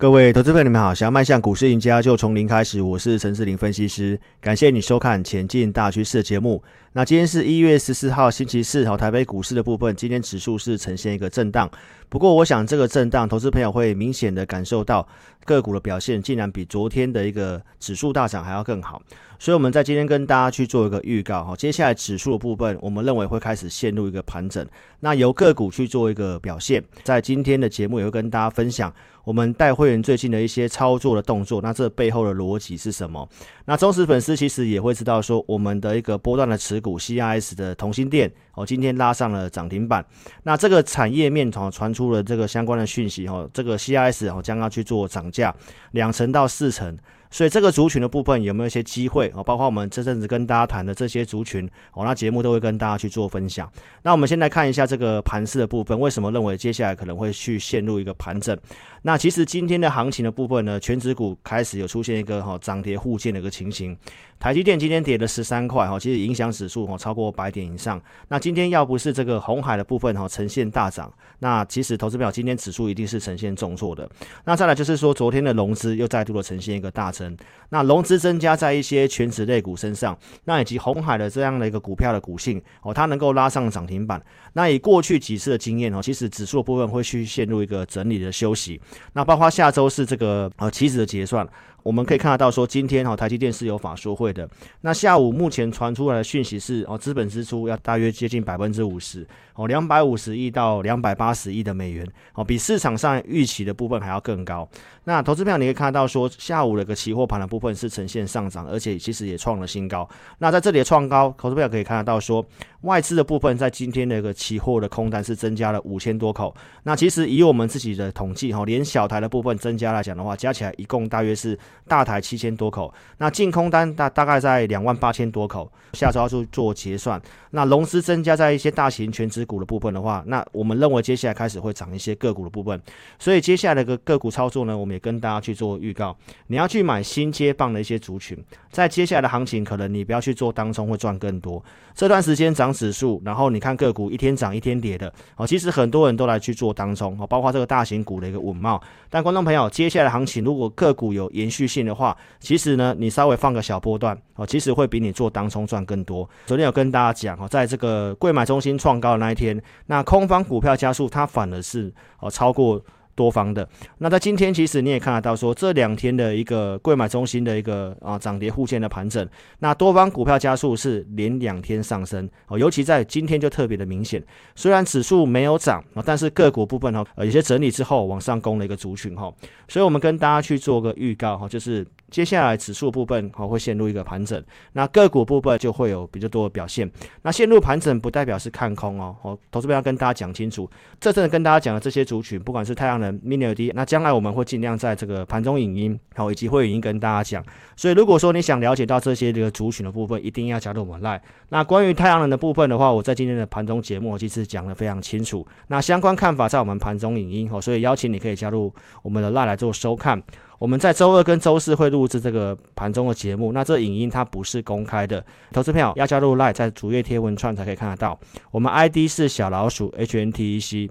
各位投资朋友，你们好！想要迈向股市赢家，就从零开始。我是陈士林分析师，感谢你收看《前进大趋势》的节目。那今天是一月十四号，星期四，好，台北股市的部分，今天指数是呈现一个震荡。不过，我想这个震荡，投资朋友会明显的感受到个股的表现，竟然比昨天的一个指数大涨还要更好。所以，我们在今天跟大家去做一个预告，哈，接下来指数的部分，我们认为会开始陷入一个盘整。那由个股去做一个表现，在今天的节目也会跟大家分享。我们带会员最近的一些操作的动作，那这背后的逻辑是什么？那忠实粉丝其实也会知道说，我们的一个波段的持股 CIS 的同心店哦，今天拉上了涨停板。那这个产业面哦传出了这个相关的讯息哦，这个 CIS 哦将要去做涨价两成到四成。所以这个族群的部分有没有一些机会啊？包括我们这阵子跟大家谈的这些族群哦，那节目都会跟大家去做分享。那我们先来看一下这个盘势的部分，为什么认为接下来可能会去陷入一个盘整？那其实今天的行情的部分呢，权值股开始有出现一个哈涨跌互见的一个情形。台积电今天跌了十三块哈，其实影响指数哈超过百点以上。那今天要不是这个红海的部分哈呈现大涨，那其实投资表今天指数一定是呈现重挫的。那再来就是说，昨天的融资又再度的呈现一个大增，那融资增加在一些权值类股身上，那以及红海的这样的一个股票的股性哦，它能够拉上涨停板。那以过去几次的经验哦，其实指数的部分会去陷入一个整理的休息。那包括下周是这个呃期指的结算。我们可以看得到，说今天哈台积电是有法说会的。那下午目前传出来的讯息是，哦资本支出要大约接近百分之五十，哦两百五十亿到两百八十亿的美元，哦比市场上预期的部分还要更高。那投资票你可以看到说，下午的个期货盘的部分是呈现上涨，而且其实也创了新高。那在这里的创高，投资票可以看得到说，外资的部分在今天的一个期货的空单是增加了五千多口。那其实以我们自己的统计哈，连小台的部分增加来讲的话，加起来一共大约是。大台七千多口，那净空单大大概在两万八千多口，下周要去做结算。那融资增加在一些大型全职股的部分的话，那我们认为接下来开始会涨一些个股的部分。所以接下来的个个股操作呢，我们也跟大家去做预告。你要去买新接棒的一些族群，在接下来的行情，可能你不要去做当冲，会赚更多。这段时间涨指数，然后你看个股一天涨一天跌的，哦，其实很多人都来去做当冲，哦，包括这个大型股的一个稳懋。但观众朋友，接下来的行情如果个股有延续性的话，其实呢，你稍微放个小波段哦，其实会比你做当冲赚更多。昨天有跟大家讲哦，在这个柜买中心创高的那一天天，那空方股票加速，它反而是哦超过。多方的，那在今天其实你也看得到说，这两天的一个柜买中心的一个啊涨跌互现的盘整，那多方股票加速是连两天上升哦，尤其在今天就特别的明显。虽然指数没有涨啊，但是个股部分哈，呃有些整理之后往上攻了一个族群哈，所以我们跟大家去做个预告哈，就是。接下来指数部分好会陷入一个盘整，那个股部分就会有比较多的表现。那陷入盘整不代表是看空哦，哦，投资者要跟大家讲清楚。这阵跟大家讲的这些族群，不管是太阳能、Mini LED，那将来我们会尽量在这个盘中影音，好以及会语音跟大家讲。所以如果说你想了解到这些这个族群的部分，一定要加入我们 LINE。那关于太阳能的部分的话，我在今天的盘中节目其实讲得非常清楚。那相关看法在我们盘中影音哦，所以邀请你可以加入我们的 LINE 来做收看。我们在周二跟周四会录制这个盘中的节目，那这影音它不是公开的，投资票要加入 LINE，在主页贴文串才可以看得到。我们 ID 是小老鼠 HNTEC。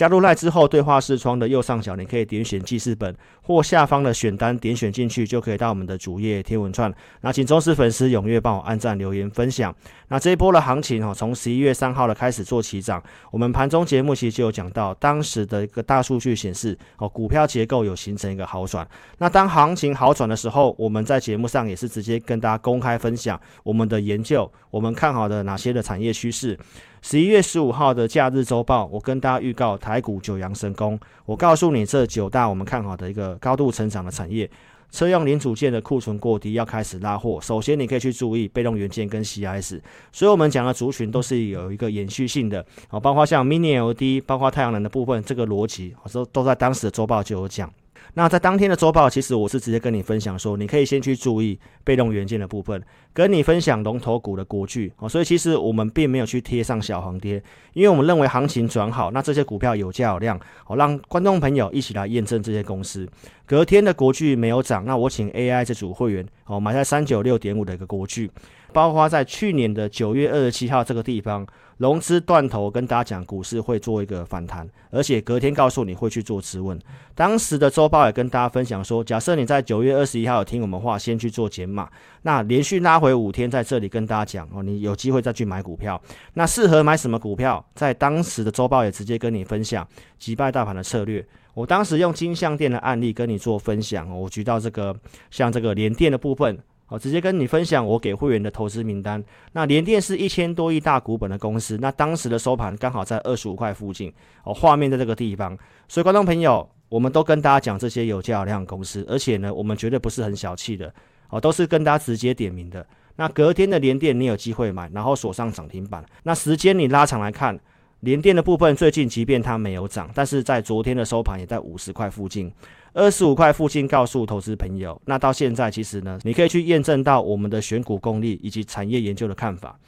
加入赖之后，对话视窗的右上角，你可以点选记事本或下方的选单，点选进去就可以到我们的主页贴文串。那请忠实粉丝踊跃帮我按赞、留言、分享。那这一波的行情哈，从十一月三号的开始做起涨。我们盘中节目其实就有讲到，当时的一个大数据显示，哦，股票结构有形成一个好转。那当行情好转的时候，我们在节目上也是直接跟大家公开分享我们的研究，我们看好的哪些的产业趋势。十一月十五号的假日周报，我跟大家预告台股九阳神功。我告诉你这九大我们看好的一个高度成长的产业，车用零组件的库存过低，要开始拉货。首先你可以去注意被动元件跟 CIS，所以我们讲的族群都是有一个延续性的，啊，包括像 Mini LED，包括太阳能的部分，这个逻辑都都在当时的周报就有讲。那在当天的周报，其实我是直接跟你分享说，你可以先去注意被动元件的部分，跟你分享龙头股的国巨哦。所以其实我们并没有去贴上小黄跌，因为我们认为行情转好，那这些股票有价有量，好让观众朋友一起来验证这些公司。隔天的国巨没有涨，那我请 AI 这组会员哦买在三九六点五的一个国巨，包括在去年的九月二十七号这个地方。融资断头，跟大家讲股市会做一个反弹，而且隔天告诉你会去做质问。当时的周报也跟大家分享说，假设你在九月二十一号有听我们话，先去做减码，那连续拉回五天，在这里跟大家讲哦，你有机会再去买股票。那适合买什么股票？在当时的周报也直接跟你分享击败大盘的策略。我当时用金像电的案例跟你做分享，我举到这个像这个联电的部分。我直接跟你分享我给会员的投资名单。那联电是一千多亿大股本的公司，那当时的收盘刚好在二十五块附近哦，画面在这个地方。所以观众朋友，我们都跟大家讲这些有价有量公司，而且呢，我们绝对不是很小气的哦，都是跟大家直接点名的。那隔天的联电你有机会买，然后锁上涨停板。那时间你拉长来看，联电的部分最近即便它没有涨，但是在昨天的收盘也在五十块附近。二十五块附近，告诉投资朋友，那到现在其实呢，你可以去验证到我们的选股功力以及产业研究的看法。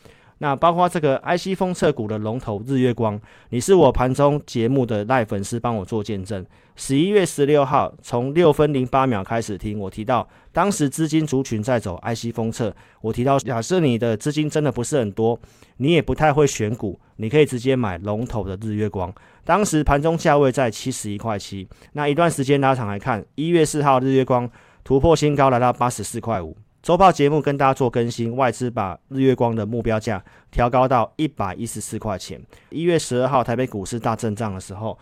那包括这个 IC 封测股的龙头日月光，你是我盘中节目的赖粉丝，帮我做见证。十一月十六号，从六分零八秒开始听我提到，当时资金族群在走 IC 封测，我提到假设你的资金真的不是很多，你也不太会选股，你可以直接买龙头的日月光。当时盘中价位在七十一块七，那一段时间拉长来看，一月四号日月光突破新高来到八十四块五。周报节目跟大家做更新，外资把日月光的目标价调高到一百一十四块钱。一月十二号台北股市大震荡的时候，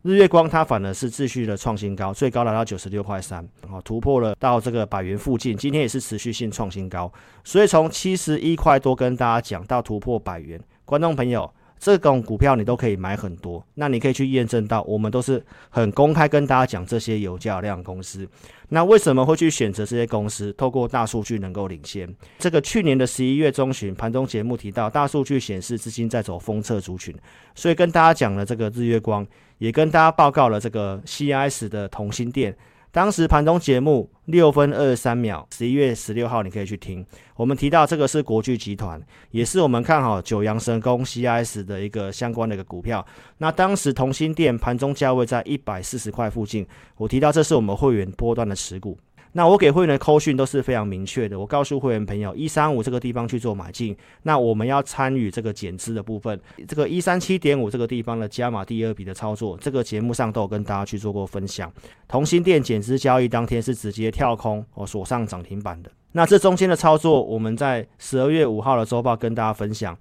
日月光它反而是继续的创新高，最高来到九十六块三，好突破了到这个百元附近。今天也是持续性创新高，所以从七十一块多跟大家讲到突破百元，观众朋友。这种股票你都可以买很多，那你可以去验证到，我们都是很公开跟大家讲这些有价量公司。那为什么会去选择这些公司？透过大数据能够领先。这个去年的十一月中旬盘中节目提到，大数据显示资金在走封测族群，所以跟大家讲了这个日月光，也跟大家报告了这个 CIS 的同心电。当时盘中节目六分二十三秒，十一月十六号你可以去听。我们提到这个是国巨集团，也是我们看好九阳神功 CIS 的一个相关的一个股票。那当时同心店盘中价位在一百四十块附近，我提到这是我们会员波段的持股。那我给会员的扣讯都是非常明确的，我告诉会员朋友，一三五这个地方去做买进，那我们要参与这个减资的部分，这个一三七点五这个地方的加码第二笔的操作，这个节目上都有跟大家去做过分享。同心电减资交易当天是直接跳空，我锁上涨停板的。那这中间的操作，我们在十二月五号的周报跟大家分享，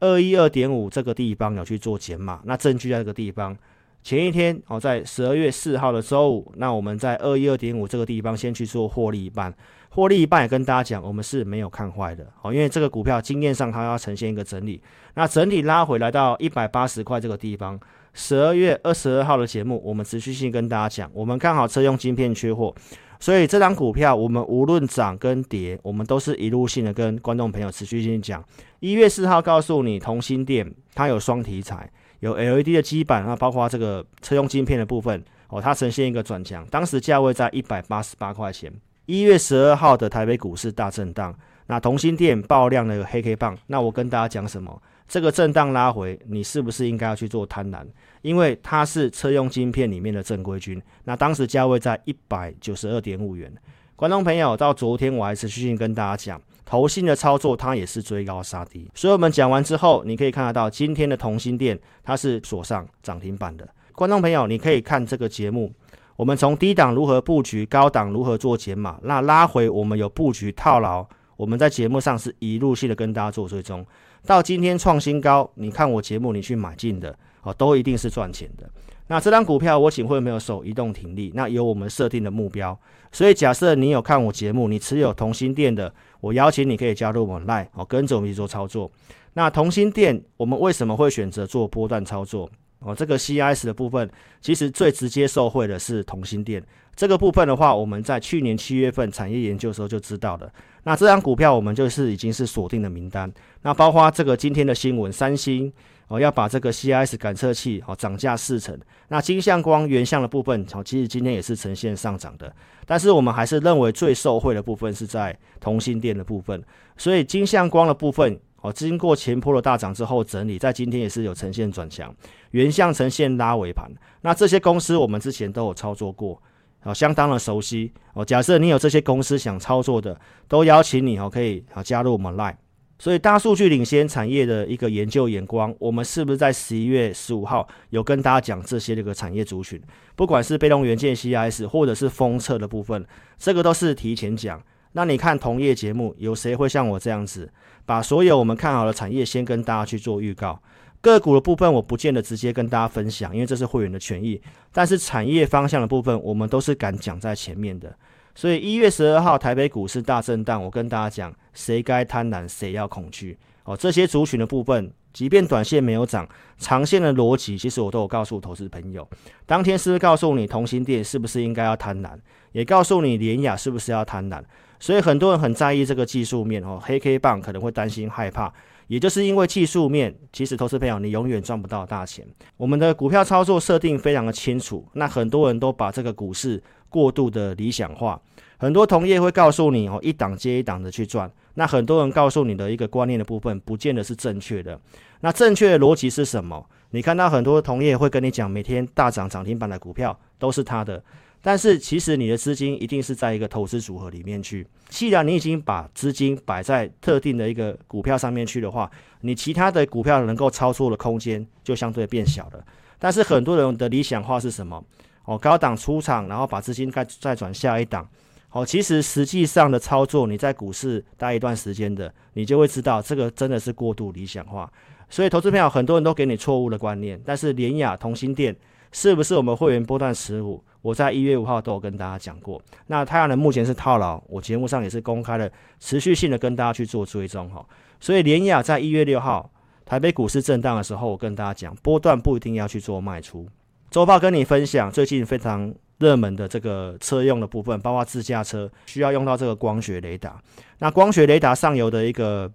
二一二点五这个地方有去做减码，那证据在这个地方。前一天哦，在十二月四号的周五，那我们在二一二点五这个地方先去做获利一半，获利一半也跟大家讲，我们是没有看坏的哦，因为这个股票经验上它要呈现一个整理，那整体拉回来到一百八十块这个地方，十二月二十二号的节目，我们持续性跟大家讲，我们看好车用晶片缺货，所以这张股票我们无论涨跟跌，我们都是一路性的跟观众朋友持续性讲，一月四号告诉你同心电它有双题材。有 LED 的基板，那包括这个车用晶片的部分哦，它呈现一个转强，当时价位在一百八十八块钱。一月十二号的台北股市大震荡，那同心电爆量的黑 K 棒，那我跟大家讲什么？这个震荡拉回，你是不是应该要去做贪婪？因为它是车用晶片里面的正规军，那当时价位在一百九十二点五元。观众朋友，到昨天我还持续性跟大家讲。投信的操作，它也是追高杀低，所以我们讲完之后，你可以看得到今天的同心电，它是锁上涨停板的。观众朋友，你可以看这个节目，我们从低档如何布局，高档如何做减码，那拉回我们有布局套牢，我们在节目上是一路性的跟大家做追踪，到今天创新高，你看我节目你去买进的，哦，都一定是赚钱的。那这张股票我请会没有手移动停利，那有我们设定的目标，所以假设你有看我节目，你持有同心店的。我邀请你可以加入我们 Line 哦，跟着我们一起做操作。那同心店，我们为什么会选择做波段操作？哦，这个 CIS 的部分，其实最直接受惠的是同心店这个部分的话，我们在去年七月份产业研究的时候就知道了。那这张股票我们就是已经是锁定的名单。那包括这个今天的新闻，三星。哦，要把这个 CIS 感测器哦涨价四成。那金相光原相的部分，哦，其实今天也是呈现上涨的。但是我们还是认为最受惠的部分是在同性电的部分。所以金相光的部分，哦，经过前波的大涨之后整理，在今天也是有呈现转强。原相呈现拉尾盘。那这些公司我们之前都有操作过，哦，相当的熟悉。哦，假设你有这些公司想操作的，都邀请你哦，可以啊加入我们 Line。所以大数据领先产业的一个研究眼光，我们是不是在十一月十五号有跟大家讲这些这个产业族群？不管是被动元件 CIS 或者是封测的部分，这个都是提前讲。那你看同业节目，有谁会像我这样子，把所有我们看好的产业先跟大家去做预告？个股的部分我不见得直接跟大家分享，因为这是会员的权益。但是产业方向的部分，我们都是敢讲在前面的。所以一月十二号台北股市大震荡，我跟大家讲，谁该贪婪，谁要恐惧。哦，这些族群的部分，即便短线没有涨，长线的逻辑，其实我都有告诉投资朋友。当天是不是告诉你同心店是不是应该要贪婪，也告诉你联雅是不是要贪婪？所以很多人很在意这个技术面哦，黑 K 棒可能会担心害怕。也就是因为技术面，其实投资朋友你永远赚不到大钱。我们的股票操作设定非常的清楚，那很多人都把这个股市过度的理想化。很多同业会告诉你哦，一档接一档的去赚。那很多人告诉你的一个观念的部分，不见得是正确的。那正确的逻辑是什么？你看到很多同业会跟你讲，每天大涨涨停板的股票都是他的。但是其实你的资金一定是在一个投资组合里面去。既然你已经把资金摆在特定的一个股票上面去的话，你其他的股票能够操作的空间就相对变小了。但是很多人的理想化是什么？哦，高档出场，然后把资金再再转下一档。哦，其实实际上的操作，你在股市待一段时间的，你就会知道这个真的是过度理想化。所以投资朋友很多人都给你错误的观念。但是联雅、同心电是不是我们会员波段持股？我在一月五号都有跟大家讲过，那太阳能目前是套牢，我节目上也是公开的，持续性的跟大家去做追踪哈。所以联亚在一月六号台北股市震荡的时候，我跟大家讲，波段不一定要去做卖出。周报跟你分享最近非常热门的这个车用的部分，包括自驾车需要用到这个光学雷达，那光学雷达上游的一个。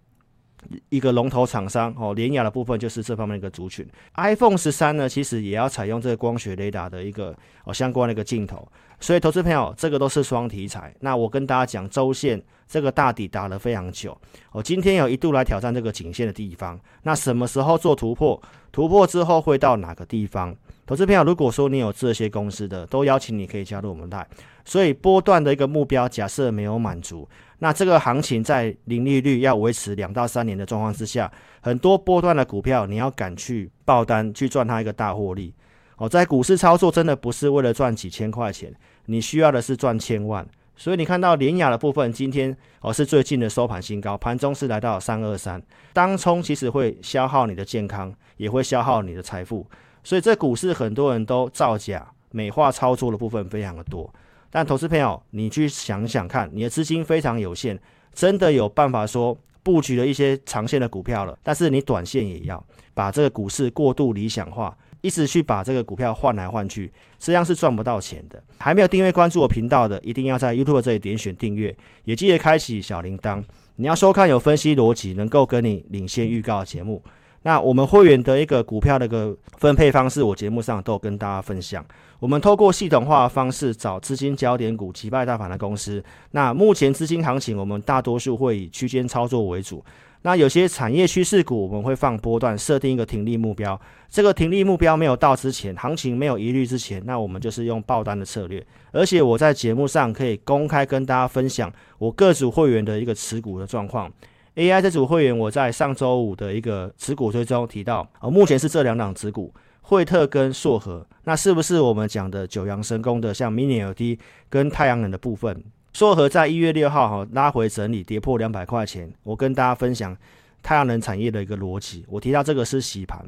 一个龙头厂商哦，联雅的部分就是这方面的一个族群。iPhone 十三呢，其实也要采用这个光学雷达的一个哦相关的一个镜头，所以投资朋友这个都是双题材。那我跟大家讲，周线这个大底打了非常久哦，今天有一度来挑战这个颈线的地方。那什么时候做突破？突破之后会到哪个地方？投资朋友，如果说你有这些公司的，都邀请你可以加入我们来。所以波段的一个目标，假设没有满足。那这个行情在零利率要维持两到三年的状况之下，很多波段的股票你要敢去爆单去赚它一个大获利哦。在股市操作真的不是为了赚几千块钱，你需要的是赚千万。所以你看到联雅的部分今天哦是最近的收盘新高，盘中是来到三二三。当冲其实会消耗你的健康，也会消耗你的财富。所以这股市很多人都造假美化操作的部分非常的多。但投资朋友，你去想想看，你的资金非常有限，真的有办法说布局了一些长线的股票了，但是你短线也要把这个股市过度理想化，一直去把这个股票换来换去，这样是赚不到钱的。还没有订阅关注我频道的，一定要在 YouTube 这里点选订阅，也记得开启小铃铛。你要收看有分析逻辑，能够跟你领先预告的节目。那我们会员的一个股票的一个分配方式，我节目上都有跟大家分享。我们透过系统化的方式找资金焦点股击败大盘的公司。那目前资金行情，我们大多数会以区间操作为主。那有些产业趋势股，我们会放波段，设定一个停利目标。这个停利目标没有到之前，行情没有疑虑之前，那我们就是用爆单的策略。而且我在节目上可以公开跟大家分享我各组会员的一个持股的状况。AI 这组会员，我在上周五的一个持股追踪提到，呃，目前是这两档持股。惠特跟硕和，那是不是我们讲的九阳神功的像 Mini LED 跟太阳能的部分？硕和在一月六号哈拉回整理，跌破两百块钱。我跟大家分享太阳能产业的一个逻辑，我提到这个是洗盘，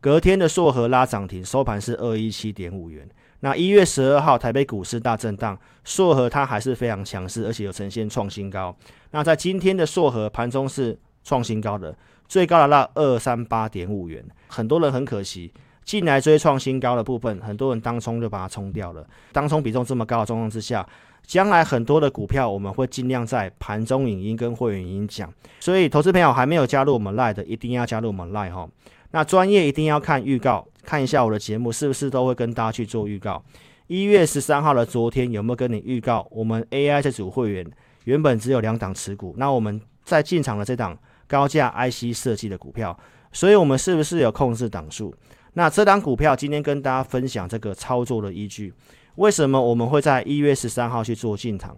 隔天的硕和拉涨停，收盘是二一七点五元。那一月十二号台北股市大震荡，硕和它还是非常强势，而且有呈现创新高。那在今天的硕和盘中是创新高的，最高达到二三八点五元。很多人很可惜。进来追创新高的部分，很多人当冲就把它冲掉了。当冲比重这么高的状况之下，将来很多的股票我们会尽量在盘中影音跟会员影音讲。所以，投资朋友还没有加入我们 Line 的，一定要加入我们 Line 哈。那专业一定要看预告，看一下我的节目是不是都会跟大家去做预告。一月十三号的昨天有没有跟你预告？我们 AI 这组会员原本只有两档持股，那我们在进场的这档高价 IC 设计的股票，所以我们是不是有控制档数？那这档股票今天跟大家分享这个操作的依据，为什么我们会在一月十三号去做进场？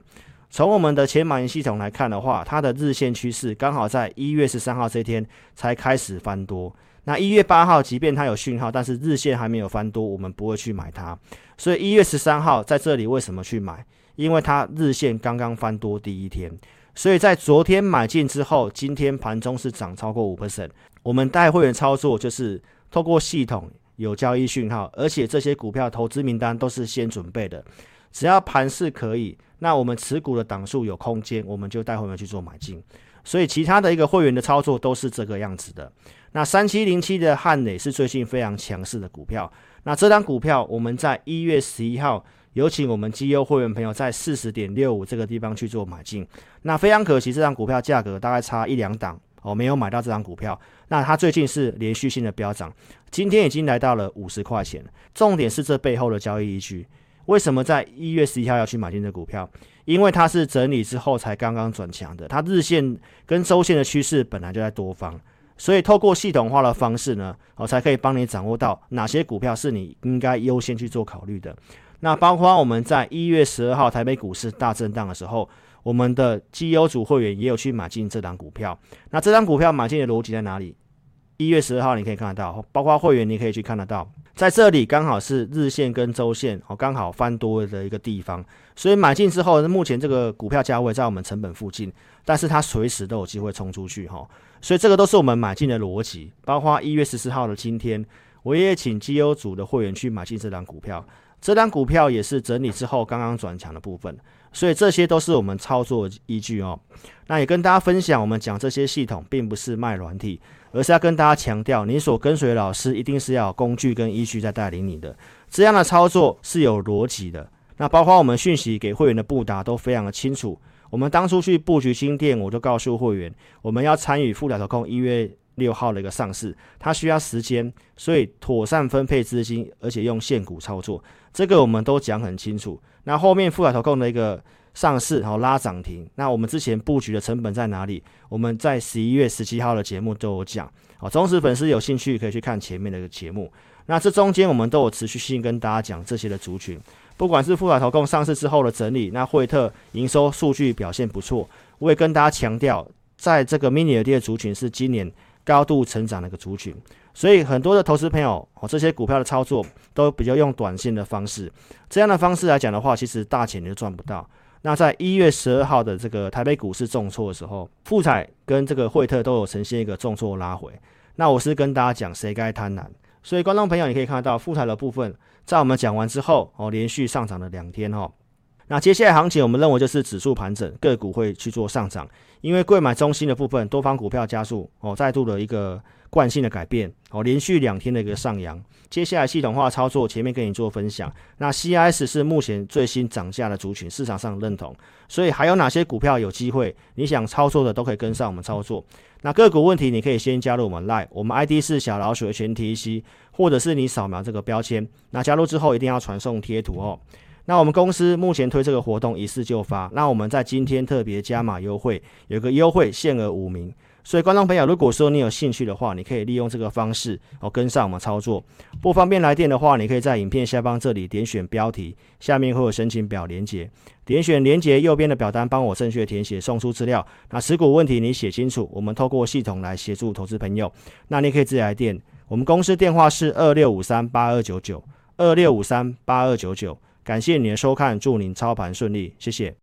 从我们的前买银系统来看的话，它的日线趋势刚好在一月十三号这天才开始翻多。那一月八号，即便它有讯号，但是日线还没有翻多，我们不会去买它。所以一月十三号在这里为什么去买？因为它日线刚刚翻多第一天，所以在昨天买进之后，今天盘中是涨超过五 percent。我们带会员操作就是透过系统有交易讯号，而且这些股票投资名单都是先准备的，只要盘势可以，那我们持股的档数有空间，我们就带会员去做买进。所以其他的一个会员的操作都是这个样子的。那三七零七的汉磊是最近非常强势的股票。那这张股票我们在一月十一号有请我们绩优会员朋友在四十点六五这个地方去做买进。那非常可惜，这张股票价格大概差一两档哦，没有买到这张股票。那它最近是连续性的飙涨，今天已经来到了五十块钱。重点是这背后的交易依据。为什么在一月十一号要去买进这股票？因为它是整理之后才刚刚转强的，它日线跟周线的趋势本来就在多方。所以，透过系统化的方式呢，我才可以帮你掌握到哪些股票是你应该优先去做考虑的。那包括我们在一月十二号台北股市大震荡的时候，我们的绩优组会员也有去买进这档股票。那这档股票买进的逻辑在哪里？一月十二号你可以看得到，包括会员你可以去看得到，在这里刚好是日线跟周线哦刚好翻多的一个地方。所以买进之后，目前这个股票价位在我们成本附近，但是它随时都有机会冲出去哈。所以这个都是我们买进的逻辑，包括一月十四号的今天，我也请绩优组的会员去买进这档股票，这张股票也是整理之后刚刚转强的部分，所以这些都是我们操作依据哦。那也跟大家分享，我们讲这些系统并不是卖软体，而是要跟大家强调，你所跟随的老师一定是要有工具跟依据在带领你的，这样的操作是有逻辑的。那包括我们讯息给会员的布达都非常的清楚。我们当初去布局新店，我就告诉会员，我们要参与富彩投控一月六号的一个上市，它需要时间，所以妥善分配资金，而且用现股操作，这个我们都讲很清楚。那后面富彩投控的一个上市，然后拉涨停，那我们之前布局的成本在哪里？我们在十一月十七号的节目都有讲。好，忠实粉丝有兴趣可以去看前面的一个节目。那这中间我们都有持续性跟大家讲这些的族群。不管是富彩投控上市之后的整理，那惠特营收数据表现不错，我也跟大家强调，在这个 mini LED 的族群是今年高度成长的一个族群，所以很多的投资朋友哦，这些股票的操作都比较用短线的方式，这样的方式来讲的话，其实大钱你就赚不到。那在一月十二号的这个台北股市重挫的时候，富彩跟这个惠特都有呈现一个重挫拉回，那我是跟大家讲谁该贪婪，所以观众朋友你可以看得到富彩的部分。在我们讲完之后，哦，连续上涨了两天，哦，那接下来行情我们认为就是指数盘整，个股会去做上涨，因为柜买中心的部分，多方股票加速，哦，再度的一个惯性的改变，哦，连续两天的一个上扬。接下来系统化操作，前面跟你做分享。那 CIS 是目前最新涨价的族群，市场上认同，所以还有哪些股票有机会？你想操作的都可以跟上我们操作。那个股问题，你可以先加入我们 Line，我们 ID 是小老鼠的全 T C，或者是你扫描这个标签。那加入之后一定要传送贴图哦。那我们公司目前推这个活动一次就发，那我们在今天特别加码优惠，有个优惠限额五名。所以观众朋友，如果说你有兴趣的话，你可以利用这个方式哦跟上我们操作。不方便来电的话，你可以在影片下方这里点选标题，下面会有申请表连接，点选连接右边的表单，帮我正确填写，送出资料。那持股问题你写清楚，我们透过系统来协助投资朋友。那你可以自己来电，我们公司电话是二六五三八二九九二六五三八二九九。感谢你的收看，祝您操盘顺利，谢谢。